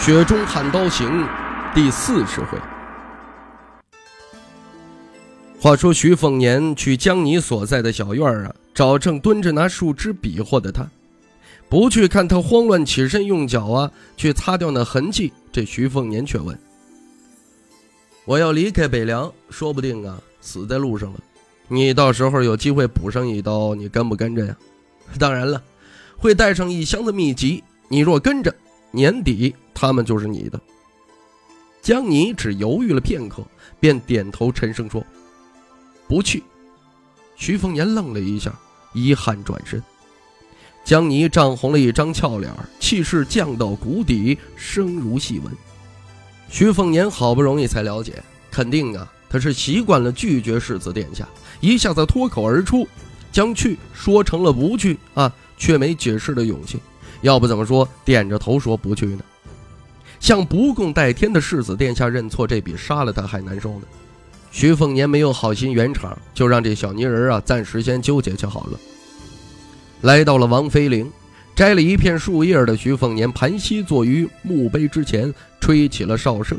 雪中悍刀行》第四十回。话说徐凤年去江泥所在的小院儿啊，找正蹲着拿树枝比划的他，不去看他慌乱起身用脚啊去擦掉那痕迹。这徐凤年却问：“我要离开北凉，说不定啊死在路上了。你到时候有机会补上一刀，你跟不跟着呀？当然了，会带上一箱子秘籍。你若跟着，年底。”他们就是你的。江泥只犹豫了片刻，便点头沉声说：“不去。”徐凤年愣了一下，遗憾转身。江泥涨红了一张俏脸，气势降到谷底，声如细纹。徐凤年好不容易才了解，肯定啊，他是习惯了拒绝世子殿下，一下子脱口而出，将去说成了不去啊，却没解释的勇气。要不怎么说点着头说不去呢？向不共戴天的世子殿下认错，这比杀了他还难受呢。徐凤年没有好心圆场，就让这小泥人啊暂时先纠结就好了。来到了王妃陵，摘了一片树叶的徐凤年盘膝坐于墓碑之前，吹起了哨声，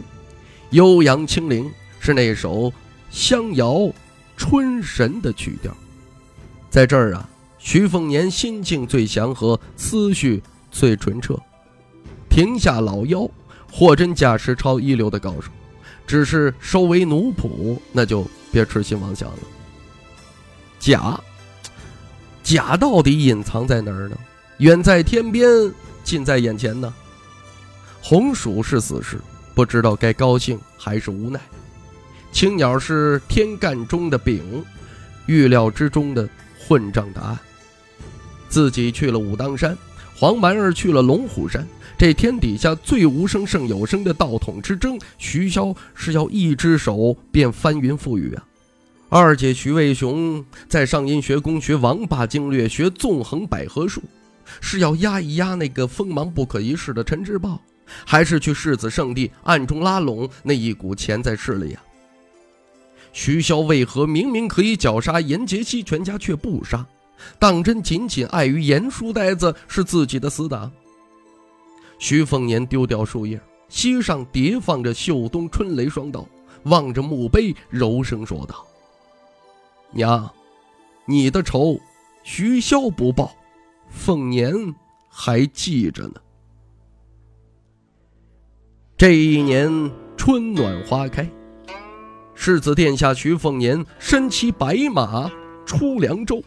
悠扬清灵，是那首乡谣春神的曲调。在这儿啊，徐凤年心境最祥和，思绪最纯澈，停下老妖。货真价实、超一流的高手，只是收为奴仆，那就别痴心妄想了。假，假到底隐藏在哪儿呢？远在天边，近在眼前呢。红薯是死士，不知道该高兴还是无奈。青鸟是天干中的丙，预料之中的混账答案。自己去了武当山，黄蛮儿去了龙虎山。这天底下最无声胜有声的道统之争，徐骁是要一只手便翻云覆雨啊！二姐徐渭雄在上阴学宫学王霸经略，学纵横捭阖术，是要压一压那个锋芒不可一世的陈之豹，还是去世子圣地暗中拉拢那一股潜在势力啊？徐骁为何明明可以绞杀严杰西全家却不杀？当真仅仅碍于严书呆子是自己的死党？徐凤年丢掉树叶，膝上叠放着秀东春雷双刀，望着墓碑，柔声说道：“娘，你的仇，徐骁不报，凤年还记着呢。”这一年春暖花开，世子殿下徐凤年身骑白马出凉州。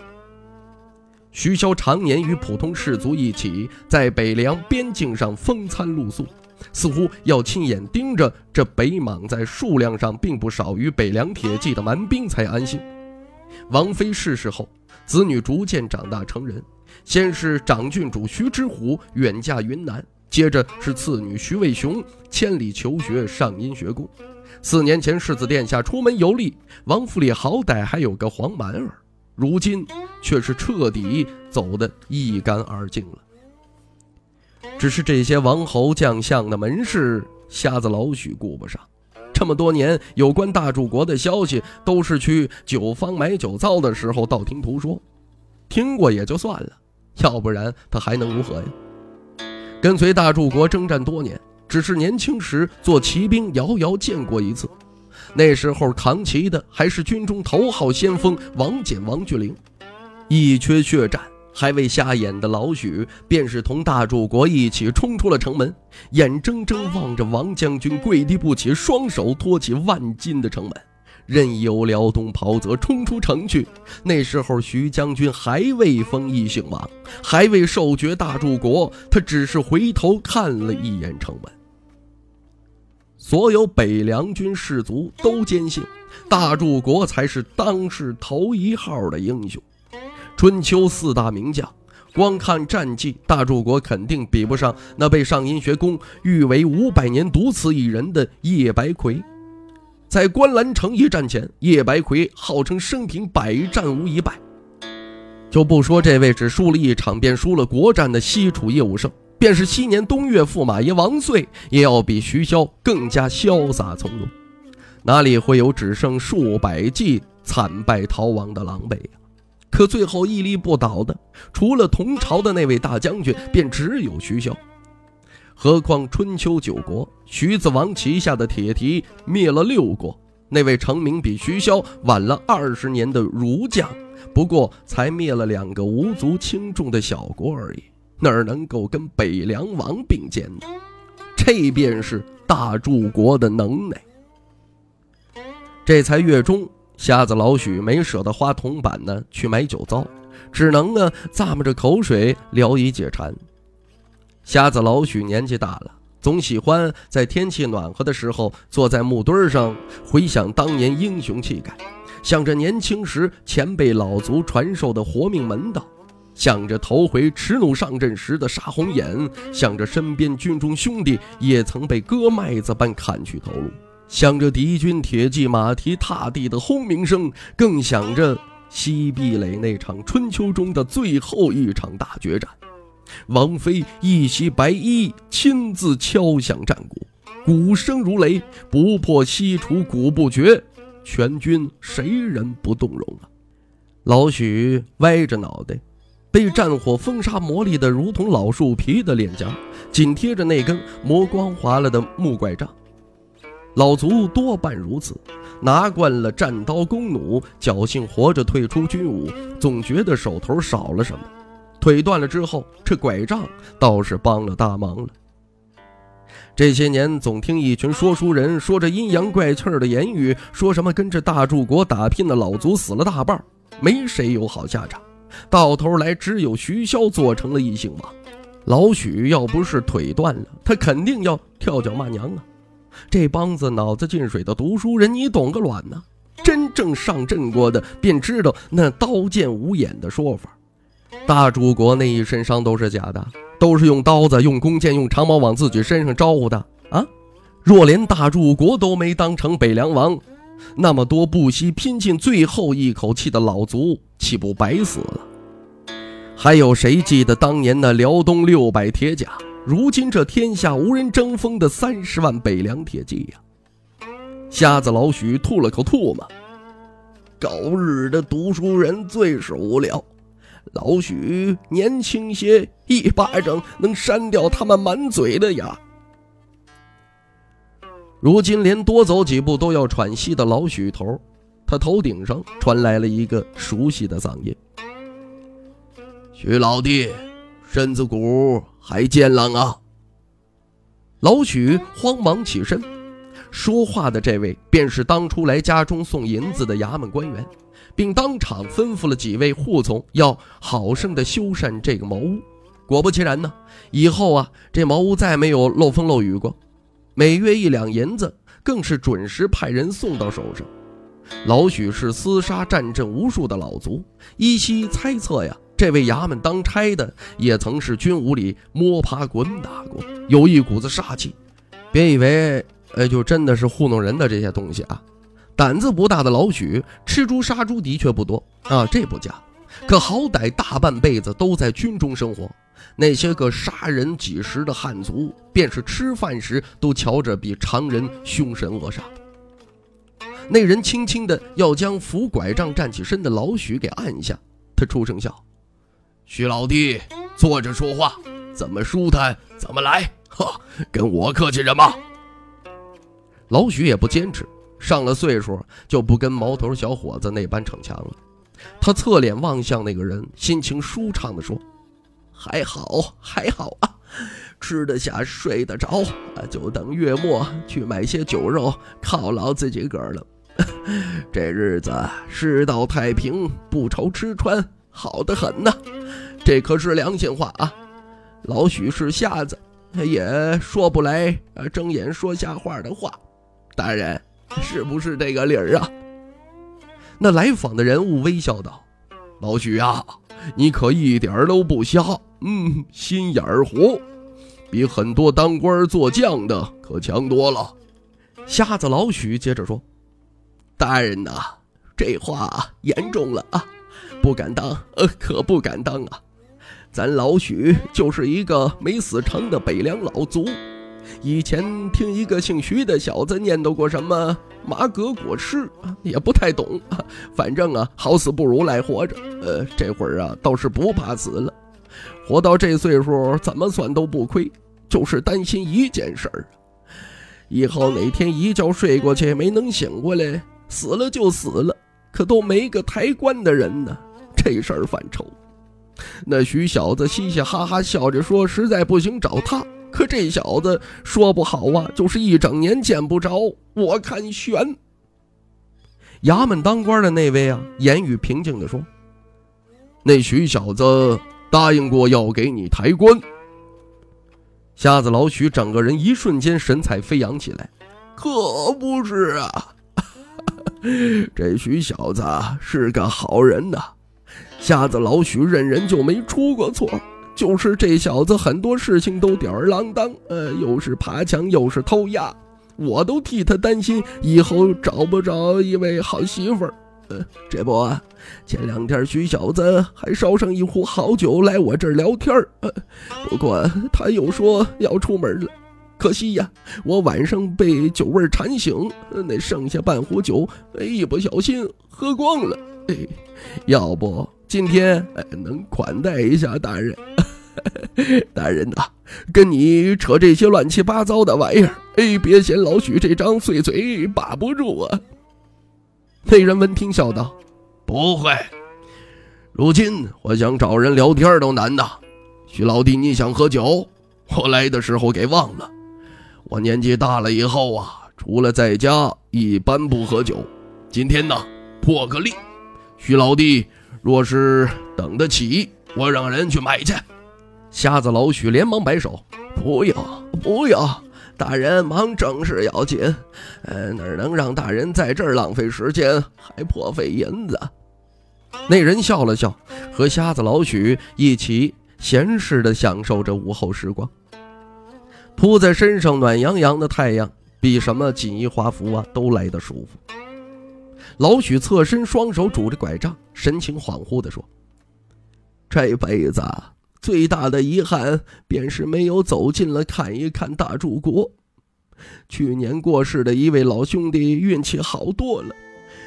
徐骁常年与普通士卒一起在北凉边境上风餐露宿，似乎要亲眼盯着这北莽在数量上并不少于北凉铁骑的蛮兵才安心。王妃逝世后，子女逐渐长大成人，先是长郡主徐之虎远嫁云南，接着是次女徐渭雄千里求学上阴学宫。四年前世子殿下出门游历，王府里好歹还有个黄蛮儿。如今却是彻底走得一干二净了。只是这些王侯将相的门市，瞎子老许顾不上。这么多年有关大柱国的消息，都是去酒坊买酒糟的时候道听途说，听过也就算了，要不然他还能如何呀？跟随大柱国征战多年，只是年轻时做骑兵，遥遥见过一次。那时候扛旗的还是军中头号先锋王翦、王巨灵，一缺血战还未瞎眼的老许，便是同大柱国一起冲出了城门，眼睁睁望着王将军跪地不起，双手托起万斤的城门，任由辽东袍泽冲出城去。那时候徐将军还未封异姓王，还未受爵大柱国，他只是回头看了一眼城门。所有北凉军士卒都坚信，大柱国才是当世头一号的英雄。春秋四大名将，光看战绩，大柱国肯定比不上那被上阴学宫誉为五百年独此一人的叶白魁。在关兰城一战前，叶白魁号称生平百战无一败。就不说这位只输了一场便输了国战的西楚叶武胜，便是昔年东岳驸马爷王遂，也要比徐骁更加潇洒从容，哪里会有只剩数百骑惨败逃亡的狼狈呀？可最后屹立不倒的，除了同朝的那位大将军，便只有徐骁。何况春秋九国，徐子王旗下的铁蹄灭了六国，那位成名比徐骁晚了二十年的儒将。不过才灭了两个无足轻重的小国而已，哪儿能够跟北凉王并肩呢？这便是大柱国的能耐。这才月中，瞎子老许没舍得花铜板呢去买酒糟，只能呢咂摸着口水聊以解馋。瞎子老许年纪大了，总喜欢在天气暖和的时候坐在木墩上回想当年英雄气概。想着年轻时前辈老族传授的活命门道，想着头回持弩上阵时的杀红眼，想着身边军中兄弟也曾被割麦子般砍去头颅，想着敌军铁骑马蹄踏地的轰鸣声，更想着西壁垒那场春秋中的最后一场大决战。王妃一袭白衣，亲自敲响战鼓，鼓声如雷，不破西楚鼓不绝。全军谁人不动容啊？老许歪着脑袋，被战火风沙磨砺的如同老树皮的脸颊，紧贴着那根磨光滑了的木拐杖。老族多半如此，拿惯了战刀弓弩，侥幸活着退出军伍，总觉得手头少了什么。腿断了之后，这拐杖倒是帮了大忙了。这些年总听一群说书人说着阴阳怪气的言语，说什么跟着大柱国打拼的老族死了大半，没谁有好下场，到头来只有徐骁做成了异姓王。老许要不是腿断了，他肯定要跳脚骂娘啊！这帮子脑子进水的读书人，你懂个卵呢？真正上阵过的便知道那刀剑无眼的说法。大柱国那一身伤都是假的。都是用刀子、用弓箭、用长矛往自己身上招呼的啊！若连大柱国都没当成北凉王，那么多不惜拼尽最后一口气的老族，岂不白死了？还有谁记得当年那辽东六百铁甲，如今这天下无人争锋的三十万北凉铁骑呀？瞎子老许吐了口唾沫，狗日的读书人最是无聊。老许年轻些，一巴掌能扇掉他们满嘴的牙。如今连多走几步都要喘息的老许头，他头顶上传来了一个熟悉的嗓音：“许老弟，身子骨还健朗啊？”老许慌忙起身，说话的这位便是当初来家中送银子的衙门官员。并当场吩咐了几位护从，要好生的修缮这个茅屋。果不其然呢，以后啊，这茅屋再没有漏风漏雨过，每月一两银子，更是准时派人送到手上。老许是厮杀战阵无数的老卒，依稀猜测呀，这位衙门当差的也曾是军伍里摸爬滚打过，有一股子煞气。别以为，呃，就真的是糊弄人的这些东西啊。胆子不大的老许，吃猪杀猪的确不多啊，这不假。可好歹大半辈子都在军中生活，那些个杀人几十的汉族，便是吃饭时都瞧着比常人凶神恶煞。那人轻轻的要将扶拐杖站起身的老许给按下，他出声笑：“许老弟，坐着说话，怎么舒坦怎么来，呵，跟我客气什么？”老许也不坚持。上了岁数就不跟毛头小伙子那般逞强了。他侧脸望向那个人，心情舒畅地说：“还好，还好啊，吃得下，睡得着，就等月末去买些酒肉犒劳自己个儿了。这日子世道太平，不愁吃穿，好得很呐。这可是良心话啊。老许是瞎子，也说不来睁眼说瞎话的话。大人。”是不是这个理儿啊？那来访的人物微笑道：“老许啊，你可一点都不瞎，嗯，心眼儿活，比很多当官做将的可强多了。瞎子老许接着说：“大人呐，这话严重了啊，不敢当，呃，可不敢当啊。咱老许就是一个没死成的北凉老卒。以前听一个姓徐的小子念叨过什么马革裹尸，也不太懂。反正啊，好死不如赖活着。呃，这会儿啊，倒是不怕死了。活到这岁数，怎么算都不亏，就是担心一件事儿。”以后哪天一觉睡过去没能醒过来，死了就死了，可都没个抬棺的人呢，这事儿犯愁。那徐小子嘻嘻哈哈笑着说：“实在不行找他。”可这小子说不好啊，就是一整年见不着，我看悬。衙门当官的那位啊，言语平静地说：“那徐小子答应过要给你抬棺。”瞎子老许整个人一瞬间神采飞扬起来，可不是啊！这徐小子是个好人呐。瞎子老许认人就没出过错，就是这小子很多事情都吊儿郎当，呃，又是爬墙又是偷鸭，我都替他担心以后找不着一位好媳妇儿。这不，前两天徐小子还烧上一壶好酒来我这儿聊天儿。不过他又说要出门了，可惜呀，我晚上被酒味馋醒，那剩下半壶酒，一不小心喝光了。哎，要不今天能款待一下大人？大人呐，跟你扯这些乱七八糟的玩意儿，哎，别嫌老许这张碎嘴把不住啊。那人闻听笑道：“不会，如今我想找人聊天都难呐。徐老弟，你想喝酒？我来的时候给忘了。我年纪大了以后啊，除了在家，一般不喝酒。今天呢，破个例，徐老弟若是等得起，我让人去买去。”瞎子老许连忙摆手：“不要，不要。”大人忙正事要紧，呃，哪能让大人在这儿浪费时间，还破费银子？那人笑了笑，和瞎子老许一起闲适地享受着午后时光。铺在身上暖洋洋的太阳，比什么锦衣华服啊都来得舒服。老许侧身，双手拄着拐杖，神情恍惚地说：“这辈子……”最大的遗憾便是没有走近了看一看大柱国。去年过世的一位老兄弟运气好多了，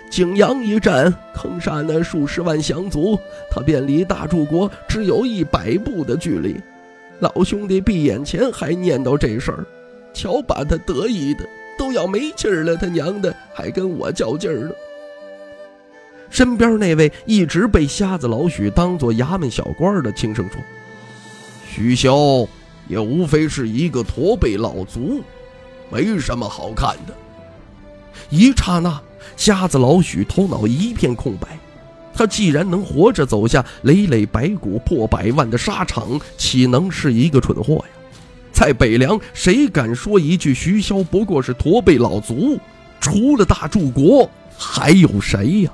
景阳一战坑杀那数十万降卒，他便离大柱国只有一百步的距离。老兄弟闭眼前还念叨这事儿，瞧把他得意的都要没气儿了，他娘的还跟我较劲儿呢。身边那位一直被瞎子老许当做衙门小官的轻声说。徐骁也无非是一个驼背老卒，没什么好看的。一刹那，瞎子老许头脑一片空白。他既然能活着走下累累白骨破百万的沙场，岂能是一个蠢货呀？在北凉，谁敢说一句徐骁不过是驼背老卒？除了大柱国，还有谁呀？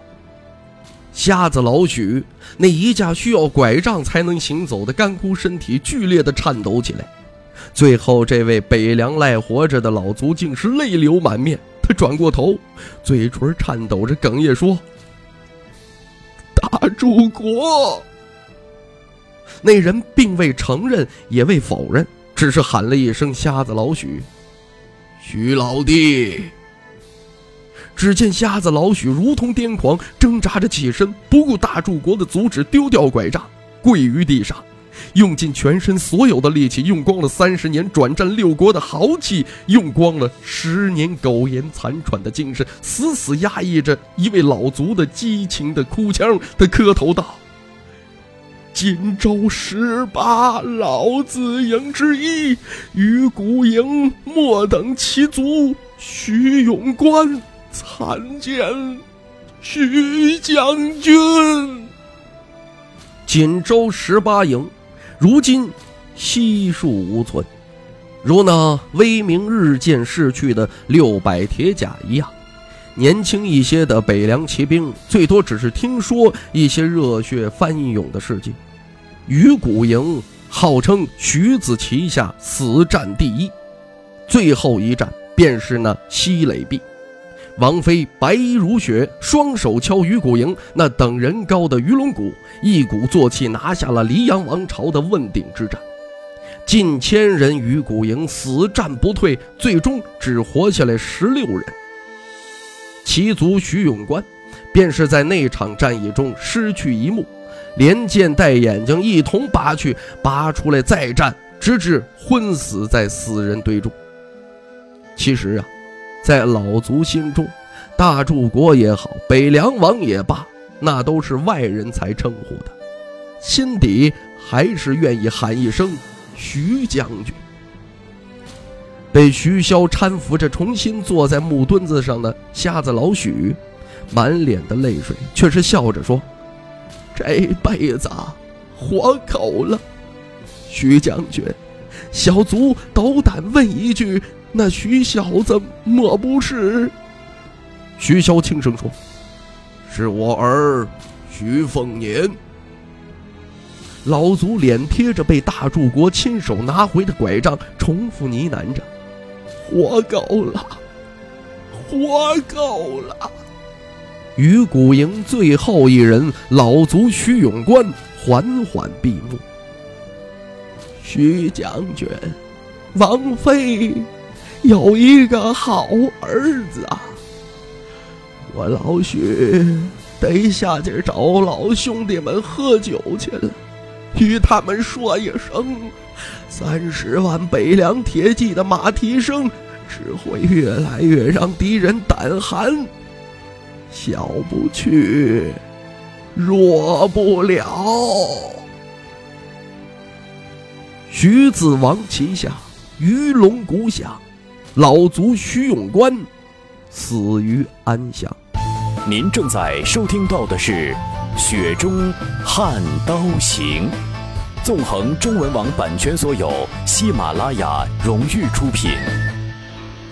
瞎子老许那一架需要拐杖才能行走的干枯身体剧烈的颤抖起来，最后这位北凉赖活着的老卒竟是泪流满面。他转过头，嘴唇颤抖着哽咽说：“大柱国。”那人并未承认，也未否认，只是喊了一声：“瞎子老许，许老弟。”只见瞎子老许如同癫狂，挣扎着起身，不顾大柱国的阻止，丢掉拐杖，跪于地上，用尽全身所有的力气，用光了三十年转战六国的豪气，用光了十年苟延残喘的精神，死死压抑着一位老卒的激情的哭腔。他磕头道：“荆州十八老子营之一，与孤营莫等其卒，徐永观。”参见徐将军。锦州十八营，如今悉数无存，如那威名日渐逝去的六百铁甲一样。年轻一些的北凉骑兵最多只是听说一些热血翻涌的事迹。鱼骨营号称徐子旗下死战第一，最后一战便是那西垒壁。王妃白衣如雪，双手敲鱼骨营那等人高的鱼龙骨，一鼓作气拿下了黎阳王朝的问鼎之战。近千人鱼骨营死战不退，最终只活下来十六人。其族徐永官，便是在那场战役中失去一目，连剑带眼睛一同拔去，拔出来再战，直至昏死在死人堆中。其实啊。在老族心中，大柱国也好，北凉王也罢，那都是外人才称呼的，心底还是愿意喊一声“徐将军”。被徐骁搀扶着重新坐在木墩子上的瞎子老许，满脸的泪水，却是笑着说：“这辈子活够了，徐将军，小卒斗胆问一句。”那徐小子莫不是？徐骁轻声说：“是我儿徐凤年。”老祖脸贴着被大柱国亲手拿回的拐杖，重复呢喃着：“活够了，活够了。”鱼骨营最后一人老卒徐永官缓缓闭目。徐将军，王妃。有一个好儿子啊！我老许得下去找老兄弟们喝酒去了，与他们说一声：三十万北凉铁骑的马蹄声只会越来越让敌人胆寒，小不去，弱不了。徐子王旗下，鱼龙鼓响。老卒徐永官死于安详。您正在收听到的是《雪中悍刀行》，纵横中文网版权所有，喜马拉雅荣誉出品。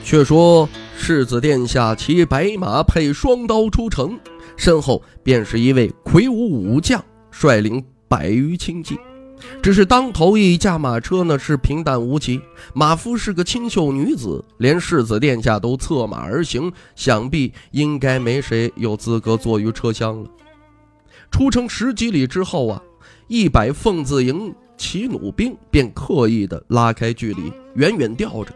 却说世子殿下骑白马配双刀出城，身后便是一位魁梧武将，率领百余轻骑。只是当头一驾马车呢，是平淡无奇，马夫是个清秀女子，连世子殿下都策马而行，想必应该没谁有资格坐于车厢了。出城十几里之后啊，一百凤字营骑弩兵便刻意的拉开距离，远远吊着。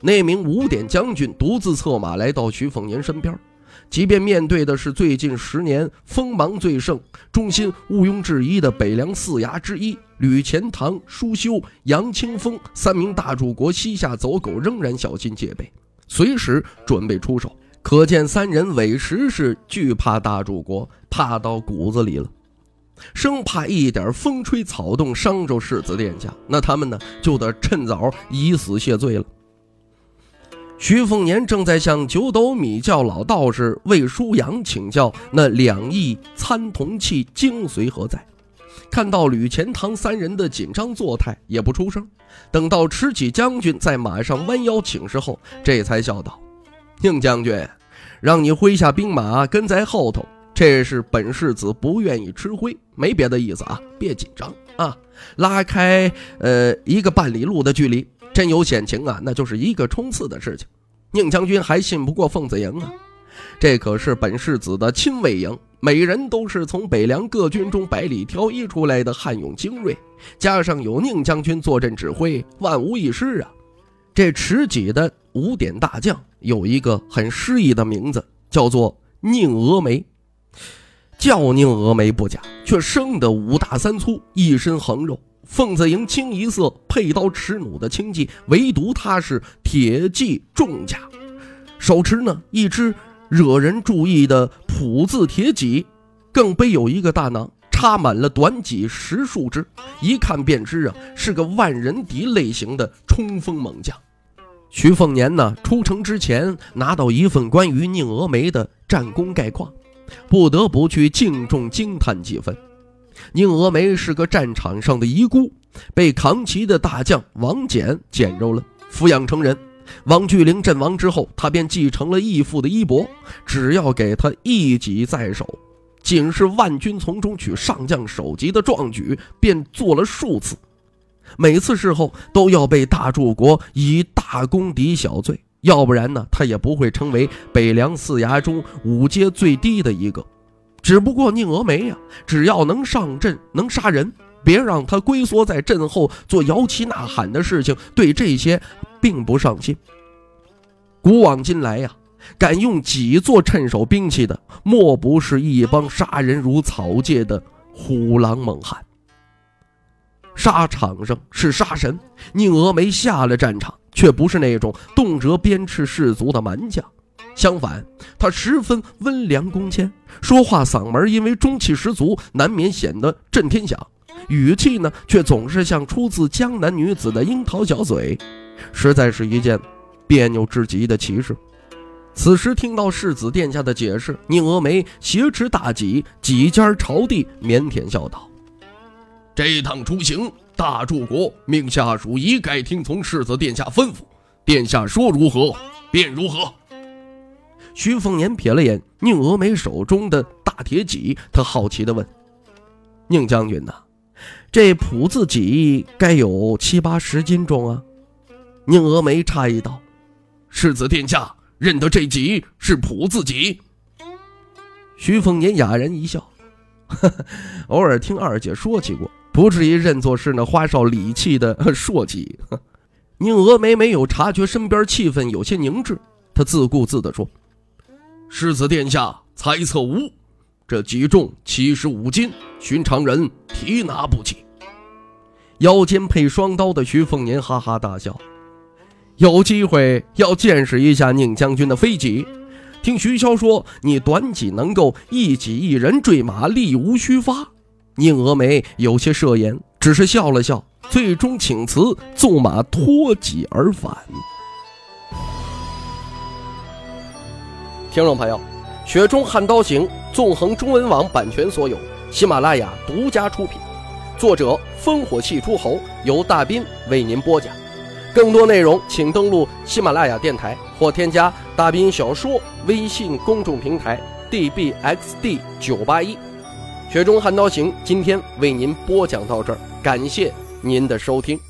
那名五点将军独自策马来到徐凤年身边。即便面对的是最近十年锋芒最盛、忠心毋庸置疑的北凉四衙之一吕钱塘、舒修、杨清风三名大柱国西夏走狗，仍然小心戒备，随时准备出手。可见三人委实是惧怕大柱国，怕到骨子里了，生怕一点风吹草动伤着世子殿下，那他们呢就得趁早以死谢罪了。徐凤年正在向九斗米教老道士魏舒阳请教那两翼参同器精髓何在，看到吕钱塘三人的紧张作态，也不出声。等到迟启将军在马上弯腰请示后，这才笑道：“宁将军，让你麾下兵马跟在后头，这是本世子不愿意吃亏，没别的意思啊，别紧张啊，拉开呃一个半里路的距离。”真有险情啊，那就是一个冲刺的事情。宁将军还信不过凤子营啊？这可是本世子的亲卫营，每人都是从北凉各军中百里挑一出来的悍勇精锐，加上有宁将军坐镇指挥，万无一失啊！这持戟的五点大将有一个很诗意的名字，叫做宁峨眉。叫宁峨眉不假，却生得五大三粗，一身横肉。凤子营清一色佩刀持弩的轻骑，唯独他是铁骑重甲，手持呢一支惹人注意的普字铁戟，更背有一个大囊，插满了短戟十数支，一看便知啊是个万人敌类型的冲锋猛将。徐凤年呢出城之前拿到一份关于宁峨眉的战功概况，不得不去敬重惊叹几分。宁峨眉是个战场上的遗孤，被扛旗的大将王翦捡着了，抚养成人。王巨灵阵亡之后，他便继承了义父的衣钵，只要给他一戟在手，仅是万军从中取上将首级的壮举，便做了数次。每次事后都要被大柱国以大功抵小罪，要不然呢，他也不会成为北凉四衙中武阶最低的一个。只不过宁峨眉呀，只要能上阵，能杀人，别让他龟缩在阵后做摇旗呐喊的事情，对这些并不上心。古往今来呀，敢用戟做趁手兵器的，莫不是一帮杀人如草芥的虎狼猛汉。沙场上是杀神，宁峨眉下了战场，却不是那种动辄鞭笞士卒的蛮将，相反，他十分温良恭谦，说话嗓门因为中气十足，难免显得震天响，语气呢，却总是像出自江南女子的樱桃小嘴，实在是一件。别扭至极的奇事，此时听到世子殿下的解释，宁峨眉挟持大戟，几尖朝地，腼腆笑道：“这趟出行，大柱国命下属一概听从世子殿下吩咐，殿下说如何便如何。”徐凤年瞥了眼宁峨眉手中的大铁戟，他好奇地问：“宁将军呐，这朴字戟该有七八十斤重啊？”宁峨眉诧异道。世子殿下认得这戟是普字戟。徐凤年哑然一笑，呵呵，偶尔听二姐说起过，不至于认作是那花哨礼器的硕戟。宁峨眉没有察觉身边气氛有些凝滞，他自顾自地说：“世子殿下猜测无误，这戟重七十五斤，寻常人提拿不起。”腰间配双刀的徐凤年哈哈大笑。有机会要见识一下宁将军的飞戟。听徐骁说，你短戟能够一戟一人坠马，力无虚发。宁峨眉有些设言，只是笑了笑，最终请辞，纵马脱戟而返。听众朋友，《雪中悍刀行》纵横中文网版权所有，喜马拉雅独家出品，作者烽火戏诸侯，由大斌为您播讲。更多内容，请登录喜马拉雅电台或添加“大兵小说”微信公众平台 “dbxd 九八一”。雪中悍刀行，今天为您播讲到这儿，感谢您的收听。